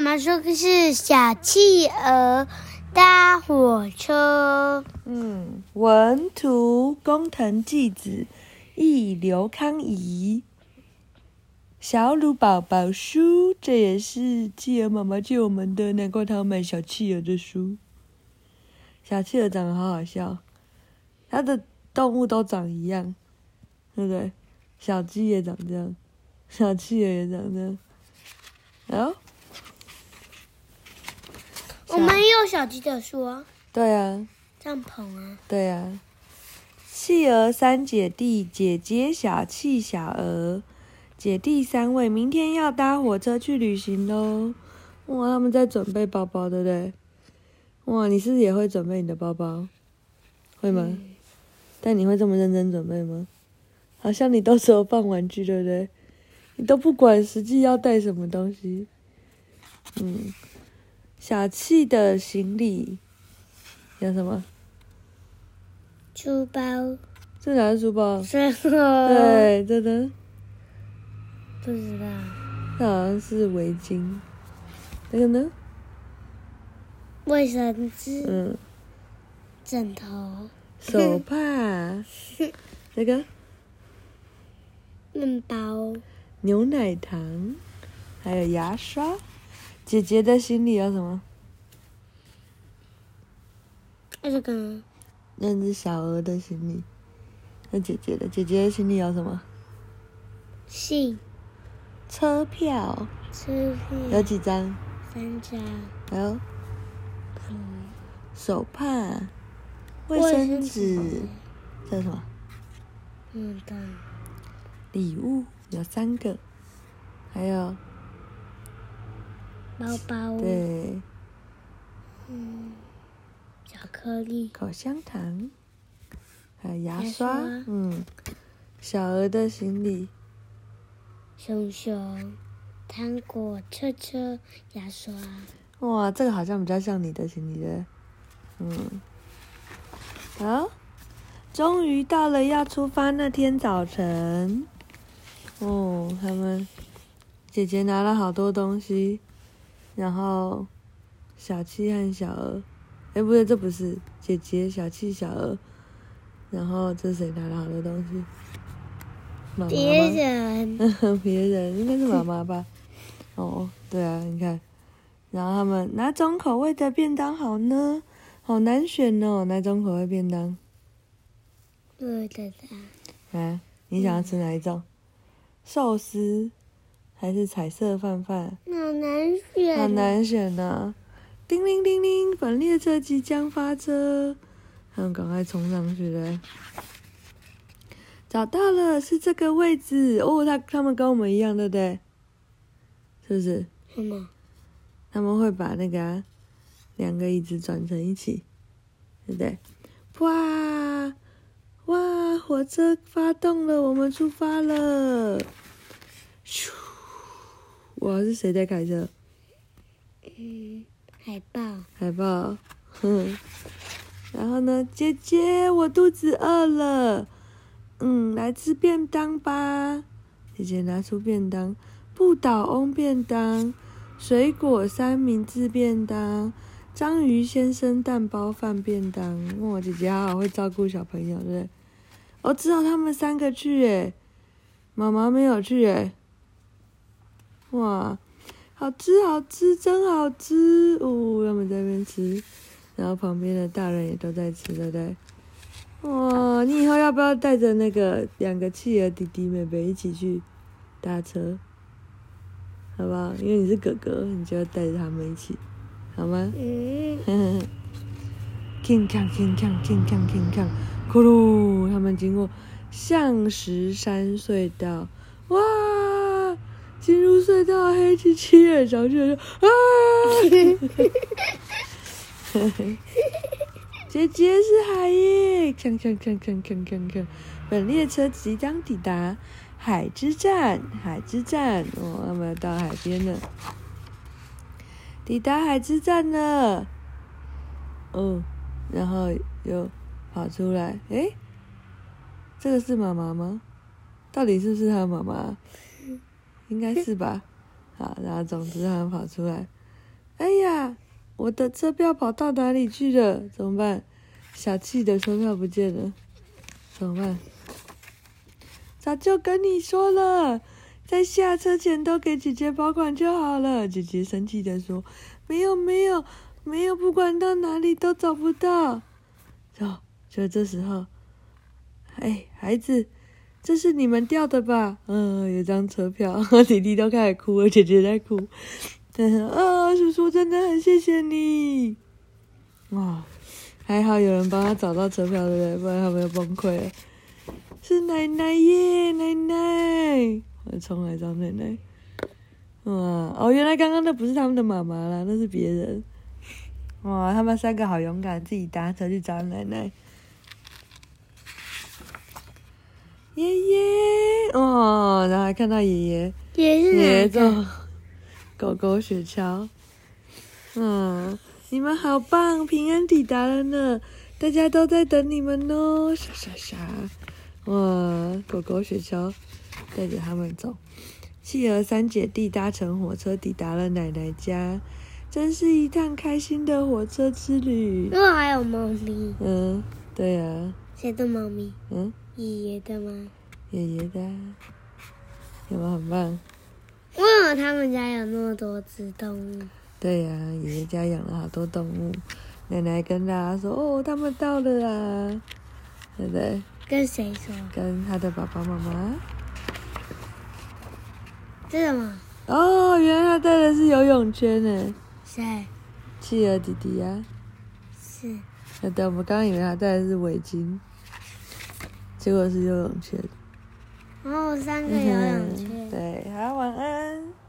妈妈说的是小企鹅搭火车。嗯，文图工藤纪子，译刘康怡。小鲁宝宝书，这也是企鹅妈妈借我们的，难怪她要买小企鹅的书。小企鹅长得好好笑，它的动物都长一样，对不对？小鸡也长这样，小企鹅也长这样。哦，我们也有小鸡的书啊。对啊。帐篷啊。对啊。企鹅三姐弟，姐姐小气小鹅，姐弟三位明天要搭火车去旅行喽。哇，他们在准备包包，对不对？哇，你是不是也会准备你的包包？会吗？嗯、但你会这么认真准备吗？好像你到时候放玩具，对不对？你都不管实际要带什么东西。嗯，小气的行李有什么？书包。这哪是书包？是对，真的。不知道。这好像是围巾。那个呢？卫生纸，嗯，枕头，手帕，那个，面包，牛奶糖，还有牙刷。姐姐的心里有什么？这个，那只小鹅的行李。那姐姐的，姐姐的心里有什么？信，车票，车票，有几张？三张。还有。手帕、卫生纸，这是什么？嗯，对。礼物有三个，还有包包。对。嗯，巧克力、口香糖，还有牙刷。牙刷。嗯，小鹅的行李：熊熊、糖果、车车、牙刷。哇，这个好像比较像你的行李的。嗯，好，终于到了要出发那天早晨。哦，他们姐姐拿了好多东西，然后小七和小二，哎，不对，这不是姐姐，小七小二，然后这是谁拿了好多东西？妈妈？别人，别人应该是妈妈吧？哦，对啊，你看，然后他们哪种口味的便当好呢？好难选哦，哪种口味便当？不知道。啊，你想要吃哪一种？寿司还是彩色饭饭？好难选。好难选呢、啊！叮铃叮铃，本列车即将发车，他们赶快冲上去了。找到了，是这个位置哦。他他们跟我们一样，对不对？是不是？什么？他们会把那个、啊。两个椅子转成一起，对不对？哇哇！火车发动了，我们出发了！咻！哇，是谁在开车？嗯，海豹。海豹。哼。然后呢，姐姐，我肚子饿了。嗯，来吃便当吧。姐姐拿出便当，不倒翁便当，水果三明治便当。章鱼先生蛋包饭便当，哇，姐姐好好会照顾小朋友，对不对？哦，只有他们三个去诶，妈妈没有去诶。哇，好吃好吃，真好吃哦！他们在那边吃，然后旁边的大人也都在吃，对不对？哇，你以后要不要带着那个两个企鹅弟弟妹妹一起去搭车？好不好？因为你是哥哥，你就要带着他们一起。好吗？嗯。铿锵铿锵铿锵铿锵，咕噜！他们经过象石山隧道，哇！进入隧道，黑漆漆的，小雪就啊！姐姐是海耶！锵锵锵锵锵锵锵，本列车即将抵达海之站，海之站，我，们要到海边了。抵达海之站了，哦，然后又跑出来，诶，这个是妈妈吗？到底是不是他妈妈？应该是吧。好，然后总之他们跑出来，哎呀，我的车票跑到哪里去了？怎么办？小气的车票不见了，怎么办？早就跟你说了，在下车前都给姐姐保管就好了。姐姐生气的说：“没有，没有，没有，不管到哪里都找不到。”就就这时候，哎，孩子，这是你们掉的吧？嗯，有张车票。弟弟都开始哭了，姐姐在哭。但是啊，叔叔真的很谢谢你。哇，还好有人帮他找到车票，对不对？不然他们要崩溃了。是奶奶耶，奶奶！我冲来找奶奶。哇哦，原来刚刚那不是他们的妈妈啦，那是别人。哇，他们三个好勇敢，自己搭车去找奶奶。爷爷哦，然后还看到爷爷，爷爷坐狗狗雪橇。嗯，你们好棒，平安抵达了呢，大家都在等你们哦，傻傻傻。哇，狗狗雪橇带着他们走，企鹅三姐弟搭乘火车抵达了奶奶家，真是一趟开心的火车之旅。因为还有猫咪。嗯，对呀、啊。谁的猫咪？嗯，爷爷的吗？爷爷的，有没有很棒？为什么他们家有那么多只动物？对呀、啊，爷爷家养了好多动物。奶奶跟大家说：“哦，他们到了啊，对不对？”跟谁说？跟他的爸爸妈妈。这什么？哦，原来他带的是游泳圈呢。谁？企鹅弟弟呀。是。对，我们刚刚以为他带的是围巾，结果是游泳圈。哦，三个游泳圈。对，好，晚安。